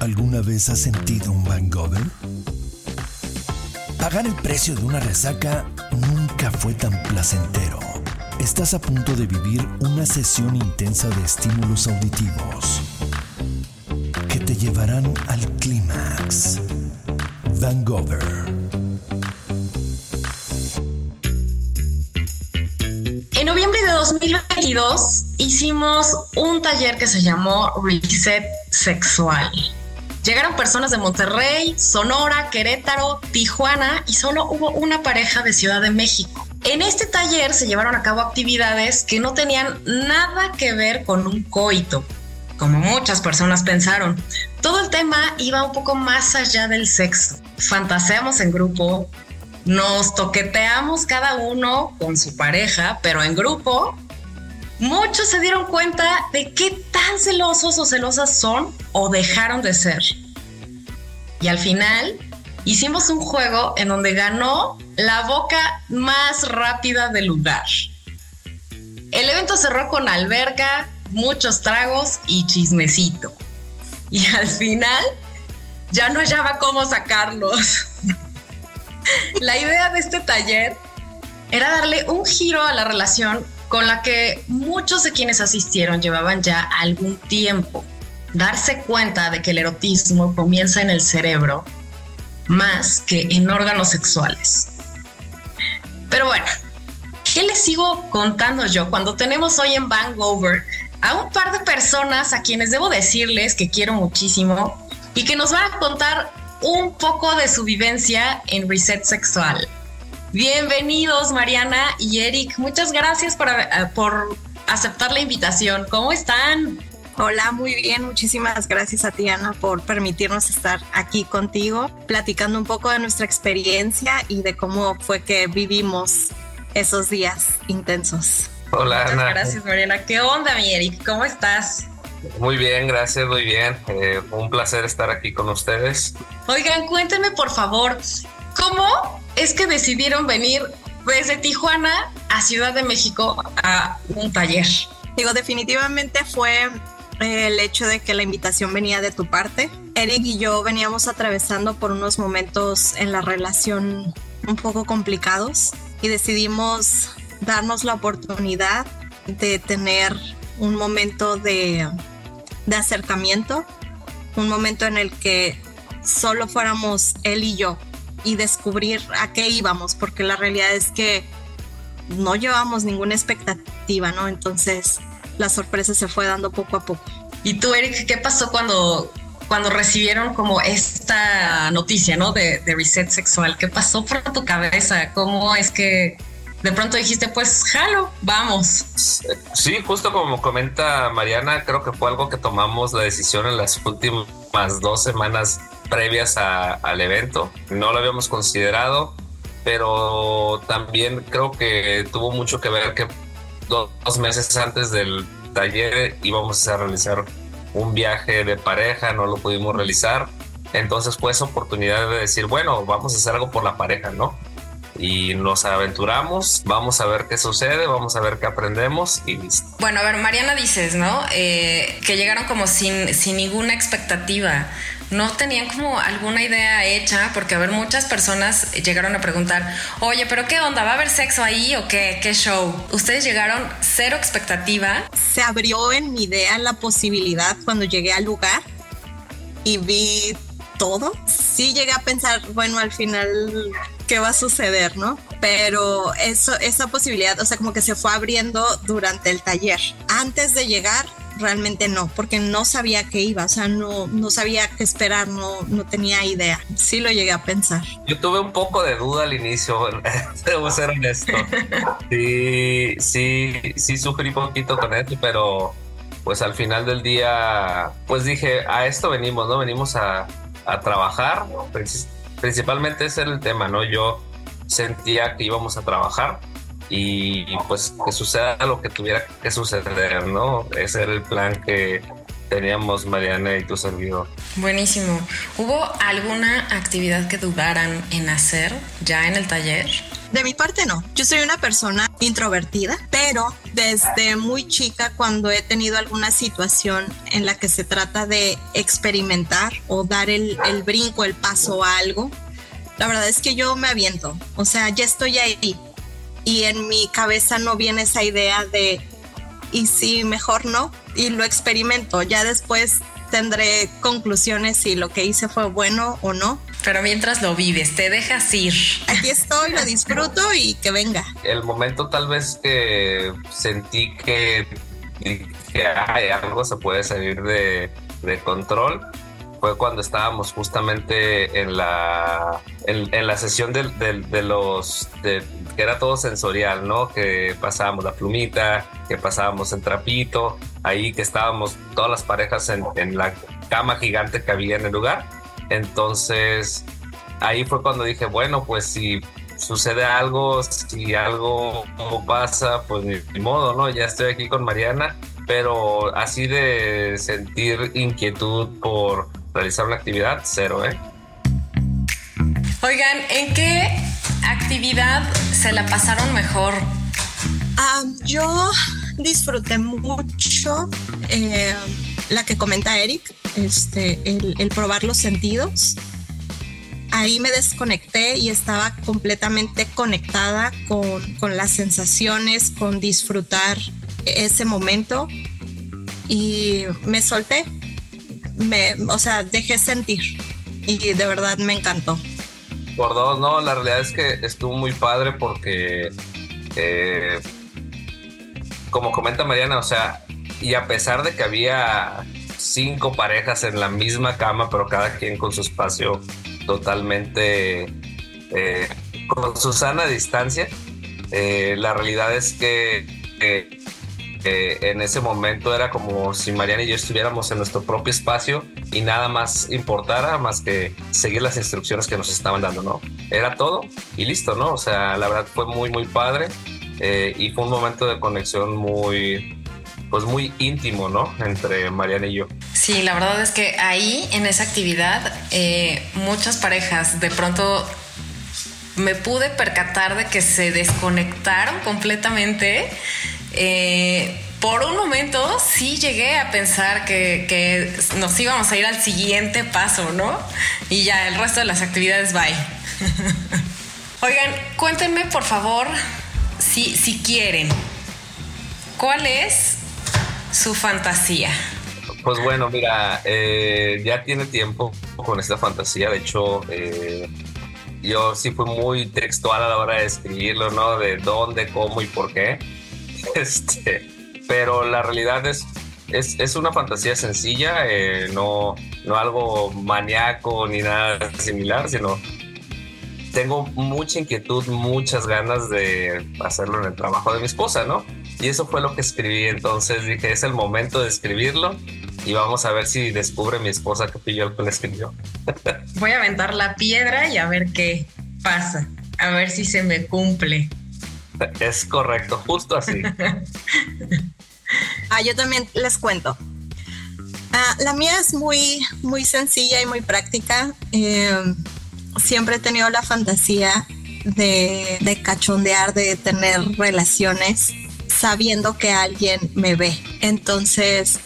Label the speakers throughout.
Speaker 1: ¿Alguna vez has sentido un hangover? Pagar el precio de una resaca nunca fue tan placentero. Estás a punto de vivir una sesión intensa de estímulos auditivos que te llevarán al clímax. Vangover.
Speaker 2: En noviembre de 2022 hicimos un taller que se llamó Reset Sexual. Llegaron personas de Monterrey, Sonora, Querétaro, Tijuana y solo hubo una pareja de Ciudad de México. En este taller se llevaron a cabo actividades que no tenían nada que ver con un coito, como muchas personas pensaron. Todo el tema iba un poco más allá del sexo. Fantaseamos en grupo, nos toqueteamos cada uno con su pareja, pero en grupo. Muchos se dieron cuenta de qué tan celosos o celosas son o dejaron de ser. Y al final hicimos un juego en donde ganó la boca más rápida del lugar. El evento cerró con alberca, muchos tragos y chismecito. Y al final ya no hallaba cómo sacarlos. la idea de este taller era darle un giro a la relación con la que muchos de quienes asistieron llevaban ya algún tiempo. Darse cuenta de que el erotismo comienza en el cerebro más que en órganos sexuales. Pero bueno, ¿qué les sigo contando yo cuando tenemos hoy en Vancouver a un par de personas a quienes debo decirles que quiero muchísimo y que nos van a contar un poco de su vivencia en reset sexual? Bienvenidos Mariana y Eric, muchas gracias por, eh, por aceptar la invitación. ¿Cómo están?
Speaker 3: Hola, muy bien. Muchísimas gracias a ti, Ana, por permitirnos estar aquí contigo, platicando un poco de nuestra experiencia y de cómo fue que vivimos esos días intensos.
Speaker 2: Hola, Muchas Ana. Gracias, Mariana. ¿Qué onda, mi Eric? ¿Cómo estás?
Speaker 4: Muy bien, gracias, muy bien. Eh, un placer estar aquí con ustedes.
Speaker 2: Oigan, cuéntenme por favor, ¿cómo es que decidieron venir desde Tijuana a Ciudad de México a un taller?
Speaker 3: Digo, definitivamente fue el hecho de que la invitación venía de tu parte. Eric y yo veníamos atravesando por unos momentos en la relación un poco complicados y decidimos darnos la oportunidad de tener un momento de, de acercamiento, un momento en el que solo fuéramos él y yo y descubrir a qué íbamos, porque la realidad es que no llevamos ninguna expectativa, ¿no? Entonces la sorpresa se fue dando poco a poco.
Speaker 2: ¿Y tú, Eric, qué pasó cuando, cuando recibieron como esta noticia, ¿no? De, de reset sexual. ¿Qué pasó por tu cabeza? ¿Cómo es que de pronto dijiste, pues jalo, vamos.
Speaker 4: Sí, justo como comenta Mariana, creo que fue algo que tomamos la decisión en las últimas dos semanas previas al evento. No lo habíamos considerado, pero también creo que tuvo mucho que ver que dos meses antes del taller íbamos a realizar un viaje de pareja, no lo pudimos realizar. Entonces fue esa oportunidad de decir, bueno, vamos a hacer algo por la pareja, ¿no? Y nos aventuramos, vamos a ver qué sucede, vamos a ver qué aprendemos y listo.
Speaker 2: Bueno, a ver, Mariana dices, ¿no? Eh, que llegaron como sin, sin ninguna expectativa. No tenían como alguna idea hecha, porque a ver, muchas personas llegaron a preguntar, oye, pero ¿qué onda? ¿Va a haber sexo ahí o qué? ¿Qué show? Ustedes llegaron cero expectativa.
Speaker 3: Se abrió en mi idea la posibilidad cuando llegué al lugar y vi todo. Sí llegué a pensar, bueno, al final qué va a suceder, ¿no? Pero eso, esa posibilidad, o sea, como que se fue abriendo durante el taller. Antes de llegar, realmente no, porque no sabía qué iba, o sea, no, no sabía qué esperar, no, no tenía idea. Sí lo llegué a pensar.
Speaker 4: Yo tuve un poco de duda al inicio, debo ser honesto. Sí, sí, sí sufrí poquito con esto, pero pues al final del día, pues dije, a esto venimos, ¿no? Venimos a, a trabajar, principalmente ese era el tema, ¿no? Yo sentía que íbamos a trabajar y pues que suceda lo que tuviera que suceder, ¿no? Ese era el plan que teníamos Mariana y tu servidor.
Speaker 2: Buenísimo. ¿Hubo alguna actividad que dudaran en hacer ya en el taller?
Speaker 3: De mi parte no, yo soy una persona introvertida, pero desde muy chica cuando he tenido alguna situación en la que se trata de experimentar o dar el, el brinco, el paso a algo, la verdad es que yo me aviento, o sea, ya estoy ahí. Y en mi cabeza no viene esa idea de y si mejor no y lo experimento, ya después tendré conclusiones si lo que hice fue bueno o no.
Speaker 2: Pero mientras lo vives, te dejas ir.
Speaker 3: Aquí estoy, lo disfruto y que venga.
Speaker 4: El momento tal vez que sentí que, que algo se puede salir de, de control fue cuando estábamos justamente en la, en, la sesión de, de, los, de, que era todo sensorial, ¿no? Que pasábamos la plumita, que pasábamos el trapito, ahí que estábamos todas las parejas en, en la cama gigante que había en el lugar. Entonces, ahí fue cuando dije, bueno, pues si sucede algo, si algo pasa, pues ni modo, ¿no? Ya estoy aquí con Mariana, pero así de sentir inquietud por realizar una actividad, cero, ¿eh?
Speaker 2: Oigan, ¿en qué actividad se la pasaron mejor?
Speaker 3: Ah, yo disfruté mucho eh, la que comenta Eric, este, el, probar los sentidos. Ahí me desconecté y estaba completamente conectada con, con las sensaciones, con disfrutar ese momento y me solté me, o sea, dejé sentir y de verdad me encantó.
Speaker 4: Por dos, no, la realidad es que estuvo muy padre porque, eh, como comenta Mariana, o sea, y a pesar de que había cinco parejas en la misma cama, pero cada quien con su espacio totalmente eh, con su sana distancia, eh, la realidad es que en ese momento era como si Mariana y yo estuviéramos en nuestro propio espacio y nada más importara más que seguir las instrucciones que nos estaban dando, ¿no? Era todo y listo, ¿no? O sea, la verdad fue muy, muy padre eh, y fue un momento de conexión muy, pues muy íntimo, ¿no? Entre Mariana y yo.
Speaker 2: Sí, la verdad es que ahí, en esa actividad, eh, muchas parejas de pronto me pude percatar de que se desconectaron completamente eh, por un momento sí llegué a pensar que, nos íbamos a ir al siguiente paso, ¿no? Y ya el resto de las actividades bye. Oigan, cuéntenme por favor, si, si quieren, ¿cuál es su fantasía?
Speaker 4: Pues bueno, mira, eh, ya tiene tiempo con esta fantasía. De hecho, eh, yo sí fui muy textual a la hora de escribirlo, ¿no? De dónde, cómo y por qué. Este, pero la realidad es, es, una fantasía sencilla, eh, no, no algo maníaco ni nada similar, sino tengo mucha inquietud, muchas ganas de hacerlo en el trabajo de mi esposa, ¿no? Y eso fue lo que escribí, entonces dije, es el momento de escribirlo y vamos a ver si descubre mi esposa que pilló el que le escribió.
Speaker 2: Voy a aventar la piedra y a ver qué pasa, a ver si se me cumple.
Speaker 4: Es correcto, justo así.
Speaker 3: ah, yo también les cuento. Ah, la mía es muy, muy sencilla y muy práctica. Em, siempre he tenido la fantasía de, de cachondear, de tener relaciones sabiendo que alguien me ve. Entonces,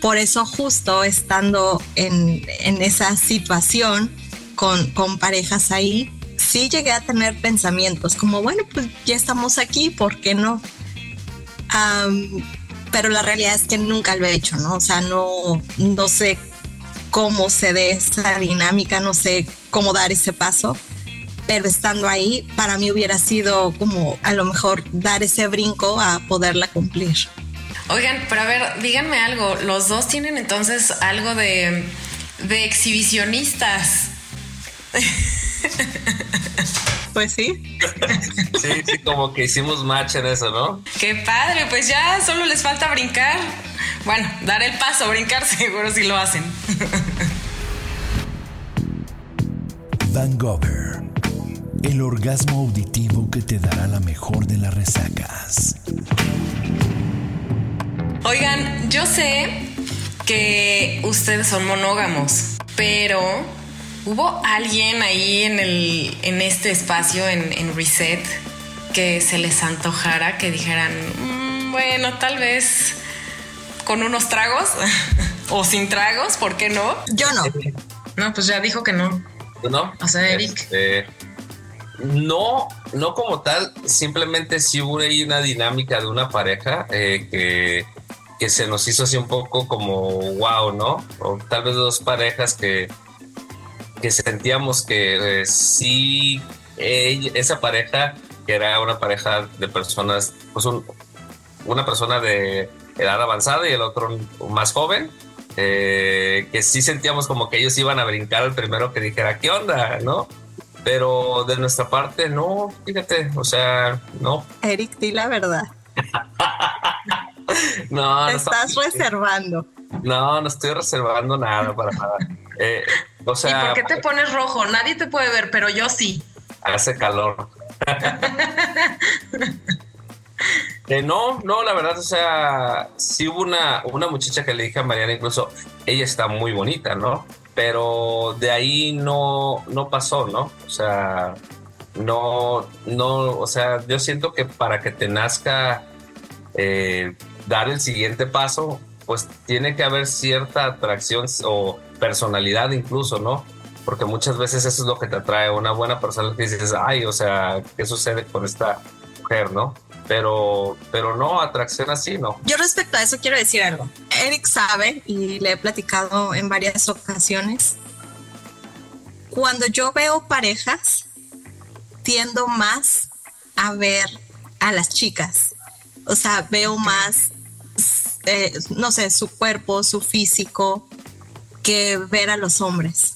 Speaker 3: por eso justo estando en, en esa situación con, con parejas ahí, sí llegué a tener pensamientos como, bueno, pues ya estamos aquí, ¿por qué no? pero la realidad es que nunca lo he hecho, ¿no? O sea, no, no sé cómo se dé esa dinámica, no sé cómo dar ese paso, pero estando ahí, para mí hubiera sido como a lo mejor dar ese brinco a poderla cumplir.
Speaker 2: Oigan, pero a ver, díganme algo, los dos tienen entonces algo de, de exhibicionistas.
Speaker 3: Pues sí.
Speaker 4: Sí, sí, como que hicimos match en eso, ¿no?
Speaker 2: Qué padre, pues ya solo les falta brincar. Bueno, dar el paso, brincar seguro si lo hacen.
Speaker 1: Van Gogh, el orgasmo auditivo que te dará la mejor de las resacas.
Speaker 2: Oigan, yo sé que ustedes son monógamos, pero ¿Hubo alguien ahí en, el, en este espacio, en, Reset, que se les antojara, que dijeran, mm, bueno, tal vez con unos tragos o sin tragos, ¿por qué no?
Speaker 3: Yo no.
Speaker 2: No, pues ya dijo que no.
Speaker 4: ¿No?
Speaker 2: O sea, Eric. Este,
Speaker 4: no, no como tal, simplemente sí hubo ahí una dinámica de una pareja eh, que, que se nos hizo así un poco como wow, ¿no? O tal vez dos parejas que, que sentíamos que eh, sí, esa pareja, que era una pareja de personas, pues una persona de edad avanzada y el otro más joven, eh, que sí sentíamos como que ellos iban a brincar al primero que dijera, ¿qué onda? ¿No? Pero de nuestra parte, no, fíjate, o sea, no.
Speaker 3: Eric, di la verdad.
Speaker 4: no,
Speaker 3: Te estás reservando.
Speaker 4: No, no estoy reservando nada para nada. Eh, o sea,
Speaker 2: ¿Y por qué te pones rojo? Nadie te puede ver, pero yo sí.
Speaker 4: Hace calor. Eh, no, no, la verdad, o sea, sí hubo una, una muchacha que le dije a Mariana, incluso ella está muy bonita, ¿no? Pero de ahí no, no pasó, ¿no? O sea, no, no, o sea, yo siento que para que te nazca eh, dar el siguiente paso, pues tiene que haber cierta atracción o personalidad incluso, ¿no? Porque muchas veces eso es lo que te atrae, una buena persona que dices, ay, o sea, ¿qué sucede con esta mujer, no? Pero, pero no, atracción así, no.
Speaker 3: Yo respecto a eso quiero decir algo. Eric sabe, y le he platicado en varias ocasiones, cuando yo veo parejas, tiendo más a ver a las chicas. O sea, veo más, eh, no sé, su cuerpo, su físico, que ver a los hombres.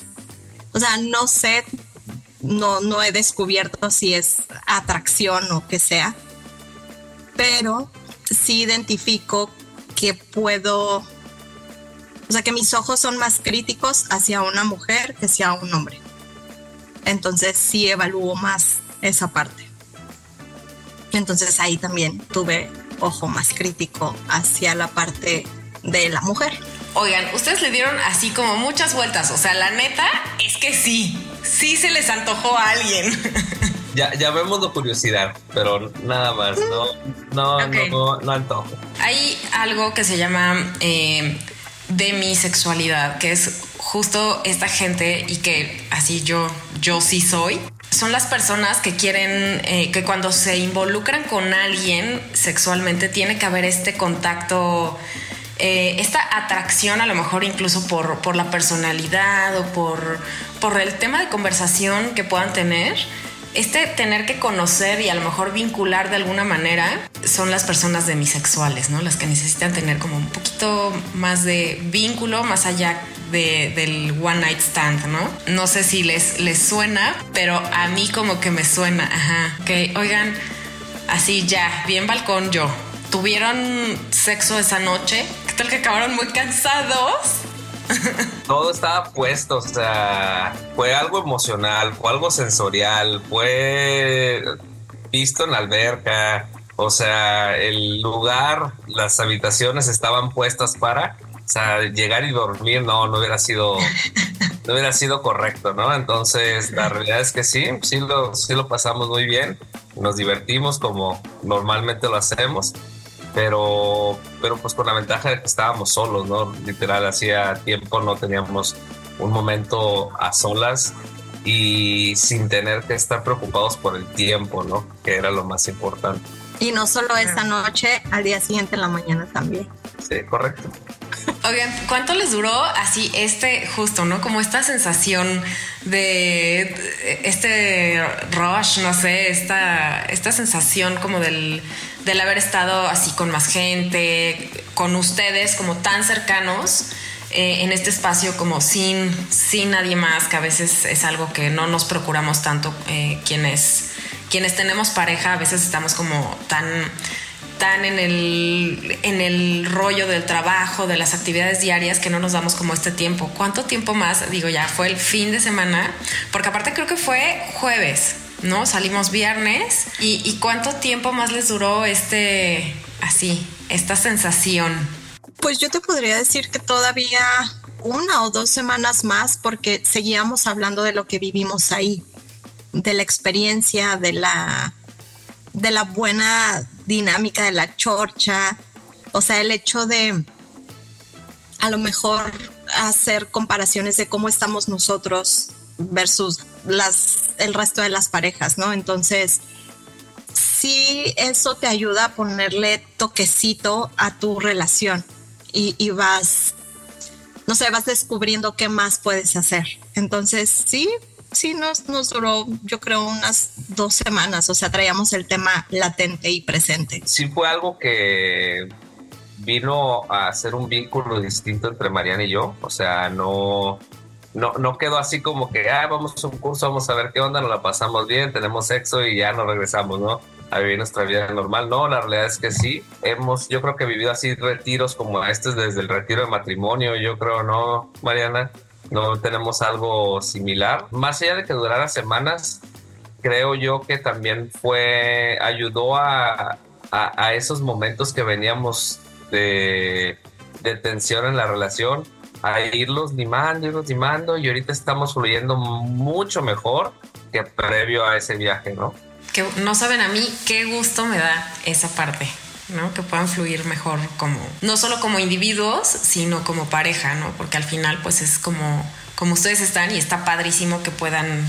Speaker 3: O sea, no sé, no, no he descubierto si es atracción o qué sea, pero sí identifico que puedo, o sea, que mis ojos son más críticos hacia una mujer que hacia un hombre. Entonces sí evalúo más esa parte. Entonces ahí también tuve ojo más crítico hacia la parte de la mujer.
Speaker 2: Oigan, ustedes le dieron así como muchas vueltas, o sea, la neta es que sí, sí se les antojó a alguien.
Speaker 4: Ya, ya vemos la curiosidad, pero nada más, no, no, no, no, antojo.
Speaker 2: Hay algo que se llama eh, demisexualidad, que es justo esta gente y que así yo, yo sí soy. Son las personas que quieren eh, que cuando se involucran con alguien sexualmente tiene que haber este contacto. Eh, esta atracción a lo mejor incluso por, por la personalidad o por, por el tema de conversación que puedan tener este tener que conocer y a lo mejor vincular de alguna manera son las personas demisexuales, ¿no? Las que necesitan tener como un poquito más de vínculo más allá del one night stand, ¿no? No sé si les, les suena, pero a mí como que me suena, ajá. Que oigan, así ya, bien balcón yo. ¿Tuvieron sexo esa noche? ¿Qué tal que acabaron muy cansados?
Speaker 4: Todo estaba puesto, o sea, fue algo emocional, fue algo sensorial, fue visto en la alberca, o sea, el lugar, las habitaciones estaban puestas para, o llegar y dormir, no, no hubiera sido, no hubiera sido correcto, ¿no? Entonces, la realidad es que sí, sí lo, sí lo pasamos muy bien, nos divertimos como normalmente lo hacemos pero, pero pues con la ventaja de que estábamos solos, ¿no? Literal, hacía tiempo no teníamos un momento a solas y sin tener que estar preocupados por el tiempo, ¿no? Que era lo más importante.
Speaker 3: Y no solo esa noche, al día siguiente en la mañana también.
Speaker 4: Sí, correcto.
Speaker 2: Oigan, ¿cuánto les duró así este justo, no? Como esta sensación de este rush, no sé, esta, esta sensación como del del haber estado así con más gente, con ustedes como tan cercanos eh, en este espacio como sin, sin nadie más, que a veces es algo que no nos procuramos tanto eh, quienes, quienes tenemos pareja, a veces estamos como tan tan en el, en el rollo del trabajo, de las actividades diarias, que no nos damos como este tiempo. ¿Cuánto tiempo más? Digo, ya fue el fin de semana, porque aparte creo que fue jueves. ¿no? Salimos viernes. ¿Y, cuánto tiempo más les duró este, así, esta sensación?
Speaker 3: Pues yo te podría decir que todavía una o dos semanas más porque seguíamos hablando de lo que vivimos ahí, de la experiencia, de la, de la buena dinámica de la chorcha, o sea, el hecho de a lo mejor hacer comparaciones de cómo estamos nosotros versus las, el resto de las parejas, ¿no? Entonces, sí, eso te ayuda a ponerle toquecito a tu relación y, y vas, no sé, vas descubriendo qué más puedes hacer. Entonces, sí, sí nos, nos duró, yo creo, unas dos semanas. O sea, traíamos el tema latente y presente.
Speaker 4: Sí fue algo que vino a hacer un vínculo distinto entre Mariana y yo. O sea, no, no, no quedó así como que, ah, vamos a un curso, vamos a ver qué onda, nos la pasamos bien, tenemos sexo y ya nos regresamos, ¿no? A vivir nuestra vida normal. No, la realidad es que sí. Hemos, yo creo que vivido así retiros como este desde el retiro de matrimonio, yo creo, ¿no, Mariana? No tenemos algo similar. Más allá de que durara semanas, creo yo que también fue, ayudó a, a, esos momentos que veníamos de, de tensión en la relación, a irlos limando, irlos limando y ahorita estamos fluyendo mucho mejor que previo a ese viaje, ¿no?
Speaker 2: Que no saben a mí qué gusto me da esa parte. ¿No? Que puedan fluir mejor como, no solo como individuos, sino como pareja, ¿no? Porque al final, pues es como, como ustedes están y está padrísimo que puedan,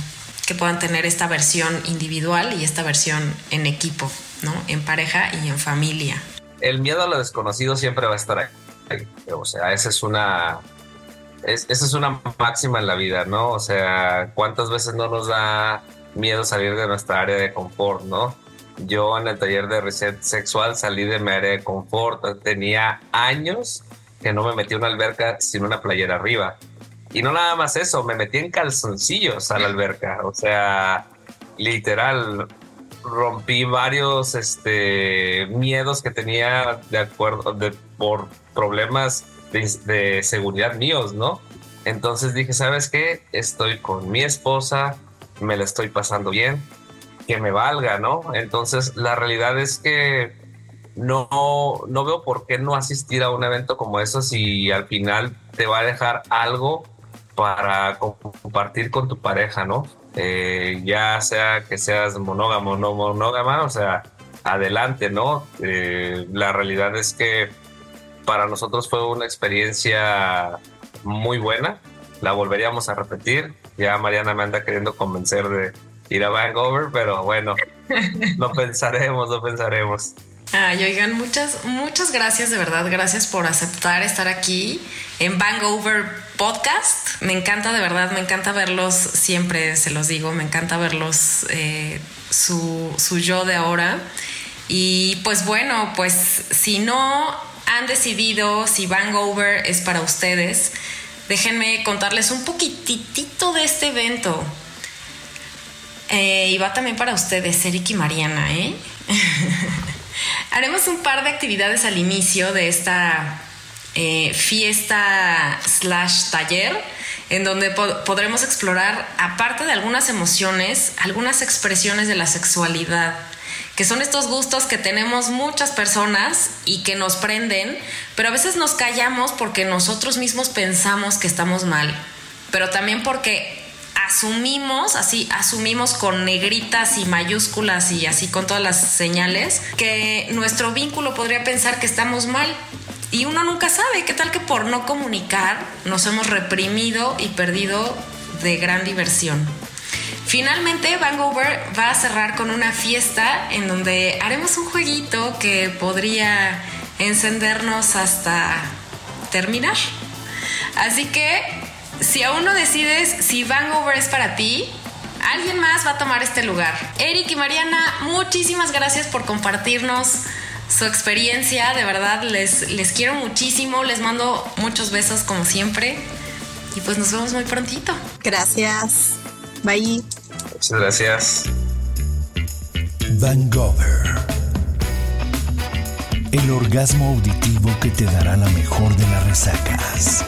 Speaker 2: que puedan tener esta versión individual y esta versión en equipo, ¿no? En pareja y en familia
Speaker 4: el miedo a lo desconocido siempre va a estar ahí. O sea, esa es una. esa es una máxima en la vida, ¿no? O sea, ¿cuántas veces no nos da miedo salir de nuestra área de confort, ¿no? Yo en el taller de reset sexual salí de mi área de confort. Tenía años que no me metí en una alberca sin una playera arriba. Y no nada más eso, me metí en calzoncillos a la alberca. O sea, literal, rompí varios este, miedos que tenía de acuerdo de, por problemas de, seguridad míos, ¿no? Entonces dije, ¿sabes qué? Estoy con mi esposa, me la estoy pasando bien, que me valga, ¿no? Entonces la realidad es que no, no veo por qué no asistir a un evento como eso si al final te va a dejar algo para compartir con tu pareja, ¿no? Eh, ya sea que seas monógamo o no monógama, o sea, adelante, ¿no? Eh, la realidad es que para nosotros fue una experiencia muy buena, la volveríamos a repetir. Ya Mariana me anda queriendo convencer de ir a Vancouver, pero bueno, lo pensaremos, lo pensaremos.
Speaker 2: Ay, oigan, muchas, muchas gracias, de verdad, gracias por aceptar estar aquí en Over Podcast. Me encanta, de verdad, me encanta verlos, siempre se los digo, me encanta verlos, eh, su, su yo de ahora. Y pues bueno, pues si no han decidido si Over es para ustedes, déjenme contarles un poquitito de este evento. Eh, y va también para ustedes, Eric y Mariana, ¿eh? Haremos un par de actividades al inicio de esta eh, fiesta slash taller en donde podremos explorar, aparte de algunas emociones, algunas expresiones de la sexualidad, que son estos gustos que tenemos muchas personas y que nos prenden, pero a veces nos callamos porque nosotros mismos pensamos que estamos mal, pero también porque asumimos, así, asumimos con negritas y mayúsculas y así con todas las señales, que nuestro vínculo podría pensar que estamos mal. Y uno nunca sabe, qué tal que por no comunicar nos hemos reprimido y perdido de gran diversión. Finalmente, Vancouver va a cerrar con una fiesta en donde haremos un jueguito que podría encendernos hasta terminar. Así que si aún no decides si Vancouver es para ti, alguien más va a tomar este lugar. Eric y Mariana, muchísimas gracias por compartirnos su experiencia. De verdad, les, les quiero muchísimo. Les mando muchos besos como siempre. Y pues nos vemos muy prontito.
Speaker 3: Gracias. Bye.
Speaker 4: Muchas gracias.
Speaker 1: Vancouver. El orgasmo auditivo que te dará la mejor de las resacas.